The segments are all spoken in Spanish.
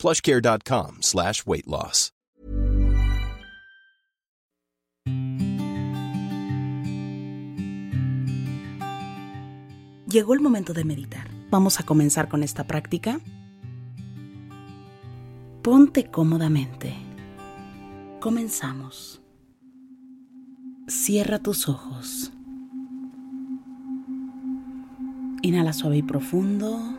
plushcare.com slash weight loss. Llegó el momento de meditar. Vamos a comenzar con esta práctica. Ponte cómodamente. Comenzamos. Cierra tus ojos. Inhala suave y profundo.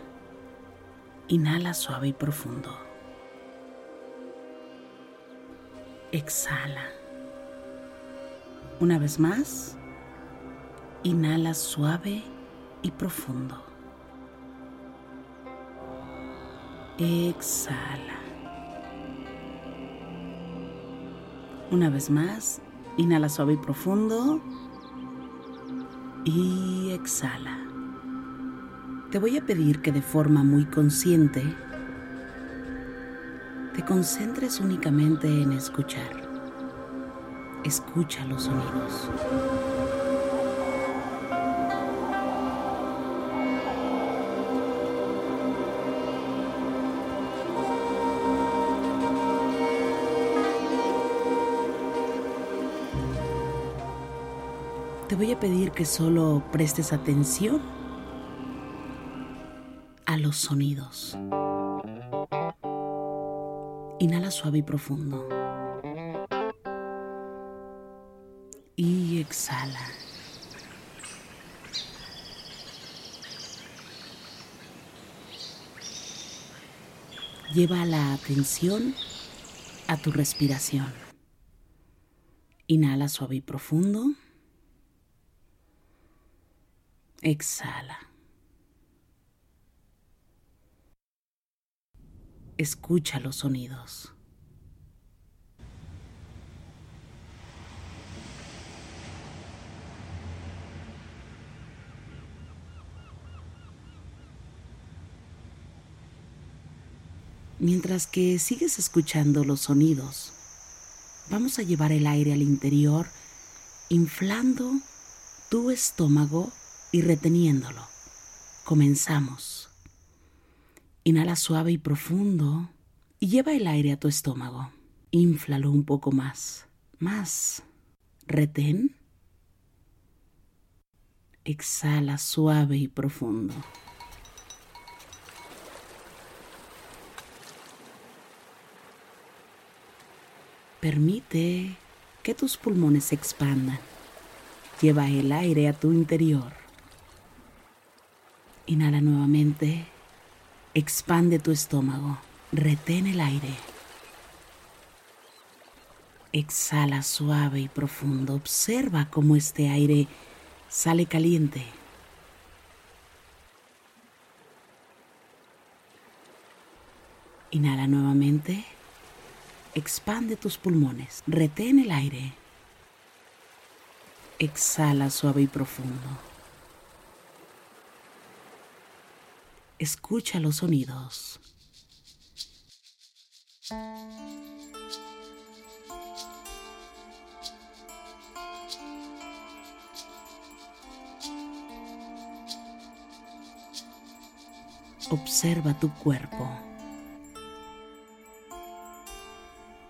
Inhala suave y profundo. Exhala. Una vez más, inhala suave y profundo. Exhala. Una vez más, inhala suave y profundo. Y exhala. Te voy a pedir que de forma muy consciente te concentres únicamente en escuchar. Escucha los sonidos. Te voy a pedir que solo prestes atención sonidos. Inhala suave y profundo. Y exhala. Lleva la atención a tu respiración. Inhala suave y profundo. Exhala. Escucha los sonidos. Mientras que sigues escuchando los sonidos, vamos a llevar el aire al interior, inflando tu estómago y reteniéndolo. Comenzamos. Inhala suave y profundo y lleva el aire a tu estómago. Inflalo un poco más, más. Retén. Exhala suave y profundo. Permite que tus pulmones se expandan. Lleva el aire a tu interior. Inhala nuevamente. Expande tu estómago. Retén el aire. Exhala suave y profundo. Observa cómo este aire sale caliente. Inhala nuevamente. Expande tus pulmones. Retén el aire. Exhala suave y profundo. escucha los sonidos. Observa tu cuerpo.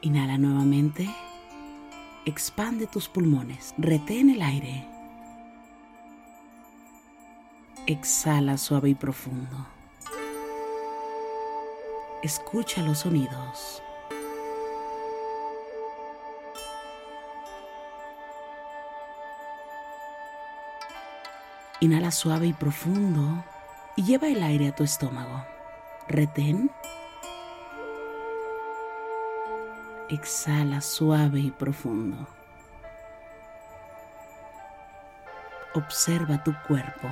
Inhala nuevamente. Expande tus pulmones. Retén el aire. Exhala suave y profundo. Escucha los sonidos. Inhala suave y profundo y lleva el aire a tu estómago. Retén. Exhala suave y profundo. Observa tu cuerpo.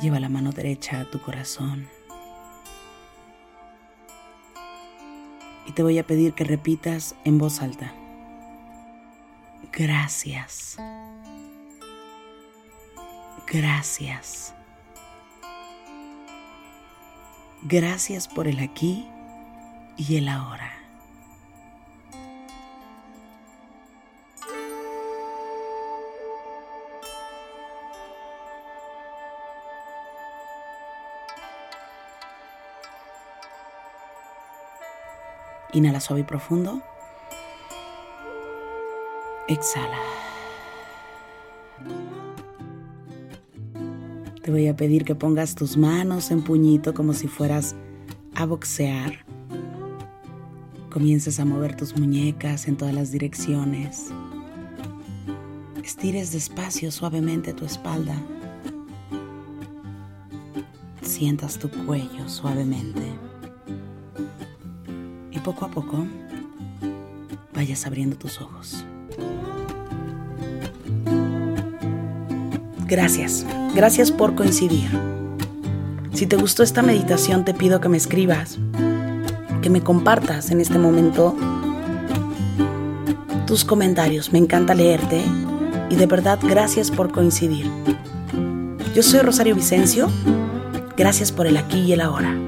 Lleva la mano derecha a tu corazón. Y te voy a pedir que repitas en voz alta. Gracias. Gracias. Gracias por el aquí y el ahora. Inhala suave y profundo. Exhala. Te voy a pedir que pongas tus manos en puñito como si fueras a boxear. Comiences a mover tus muñecas en todas las direcciones. Estires despacio, suavemente tu espalda. Sientas tu cuello suavemente poco a poco vayas abriendo tus ojos. Gracias, gracias por coincidir. Si te gustó esta meditación te pido que me escribas, que me compartas en este momento tus comentarios. Me encanta leerte y de verdad gracias por coincidir. Yo soy Rosario Vicencio, gracias por el aquí y el ahora.